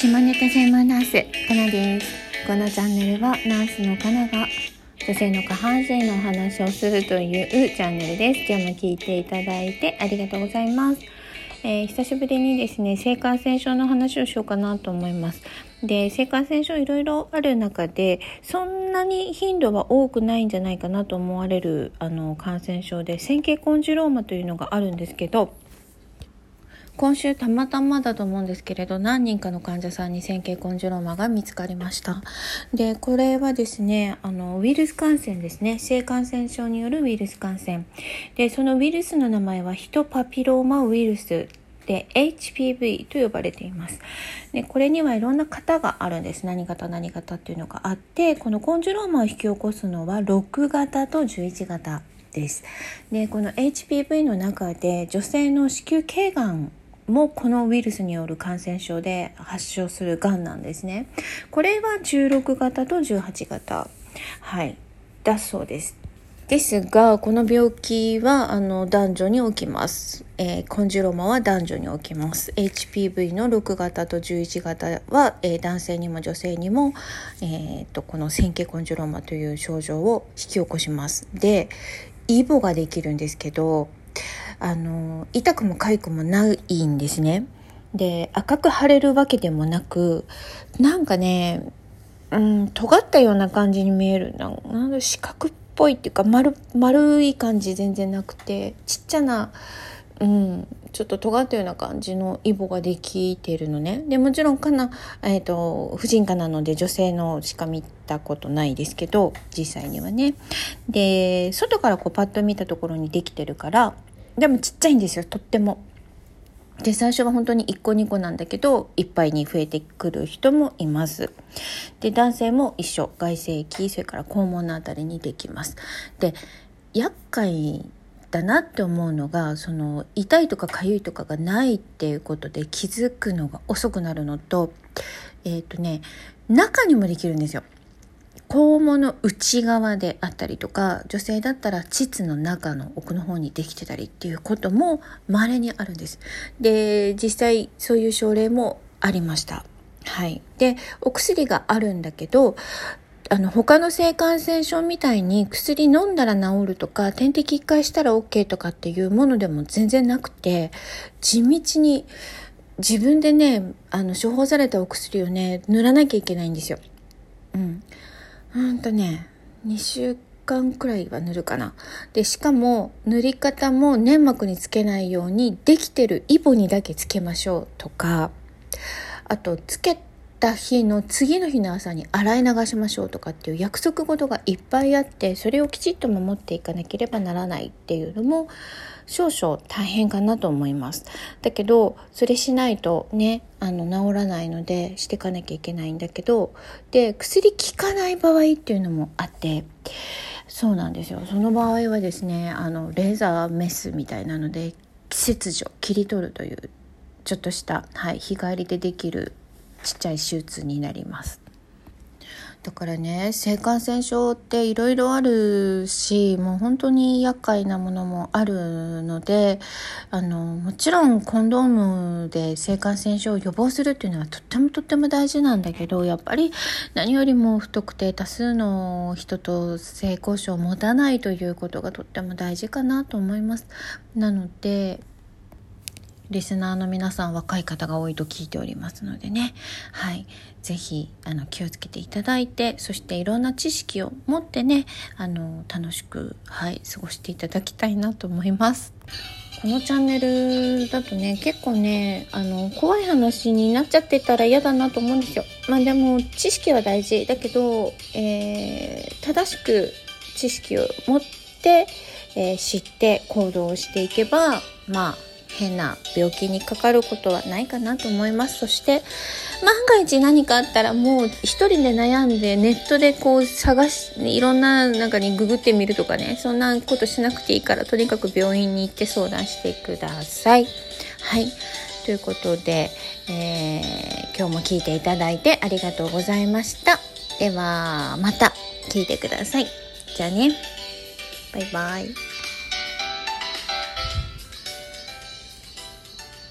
下ネタ専門ナースかなですこのチャンネルはナースのかなが女性の下半身のお話をするというチャンネルです。今日も聞いていただいてありがとうございます。えー、久しぶりにですね性感染症の話をしようかなと思います。で性感染症いろいろある中でそんなに頻度は多くないんじゃないかなと思われるあの感染症で線形コンジローマというのがあるんですけど今週たまたまだと思うんですけれど何人かの患者さんに線形コンジュローマが見つかりました。でこれはですねあのウイルス感染ですね。性感染症によるウイルス感染。でそのウイルスの名前はヒトパピローマウイルスで HPV と呼ばれています。でこれにはいろんな型があるんです。何型何型っていうのがあってこのコンジュローマを引き起こすのは6型と11型です。でこの HPV の中で女性の子宮頸がんもこのウイルスによる感染症で発症するがんなんですね。これは16型と18型、はい、だそうです。ですが、この病気はあの男女に起きます。えー、コンジュロマは男女に起きます。HPV の6型と11型は、えー、男性にも女性にも、えーと、とこの線形コンジュロマという症状を引き起こします。で、イボができるんですけど、あの痛くも痒くもないんですね。で赤く腫れるわけでもなくなんかねうん尖ったような感じに見えるななんだ四角っぽいっていうか丸丸い感じ全然なくてちっちゃなうんちょっと尖ったような感じのイボができてるのね。でもちろんかな、えっ、ー、と婦人科なので女性のしか見たことないですけど実際にはね。で外からこうパッと見たところにできてるからでもちっちゃいんですよとっても。で最初は本当に1個2個なんだけどいっぱいに増えてくる人もいます。で男性も一緒外性器それから肛門のあたりにできます。で厄介だなって思うのがその痛いとか痒いとかがないっていうことで気づくのが遅くなるのとえっ、ー、とね中にもできるんですよ。肛門の内側であったりとか女性だったら膣の中の奥の方にできてたりっていうことも稀にあるんです。で実際そういう症例もありました。はい、でお薬があるんだけどあの他の性感染症みたいに薬飲んだら治るとか点滴1回したら OK とかっていうものでも全然なくて地道に自分でねあの処方されたお薬をね塗らなきゃいけないんですよ。うん、うんとね2週間くらいは塗るかな。でしかも塗り方も粘膜につけないようにできてるイボにだけつけましょうとかあとつけた日の次の日の朝に洗い流しましょうとかっていう約束事がいっぱいあってそれをきちっと守っていかなければならないっていうのも少々大変かなと思います。だけどそれしないとねあの治らないのでしていかなきゃいけないんだけどで薬効かない場合っていうのもあってそうなんですよその場合はですねあのレーザーメスみたいなので切除切り取るというちょっとした、はい、日帰りでできるちっちゃい手術になります。だからね性感染症っていろいろあるしもう本当に厄介なものもあるのであのもちろんコンドームで性感染症を予防するっていうのはとってもとっても大事なんだけどやっぱり何よりも不特定多数の人と性交渉を持たないということがとっても大事かなと思います。なのでリスナーの皆さん若い方が多いと聞いておりますのでねはい是非あの気をつけていただいてそしていろんな知識を持ってねあの楽しくはい過ごしていただきたいなと思います。このチャンネルだとね結構ねあの怖い話になっちゃってたら嫌だなと思うんですよ。まあでも知識は大事だけど、えー、正しく知識を持って、えー、知って行動していけばまあ変な病気にかかることはないかなと思いますそして万が一何かあったらもう一人で悩んでネットでこう探しいろんな中にググってみるとかねそんなことしなくていいからとにかく病院に行って相談してください。はいということで、えー、今日も聞いていただいてありがとうございました。ではまた聞いてください。じゃあね。バイバイ。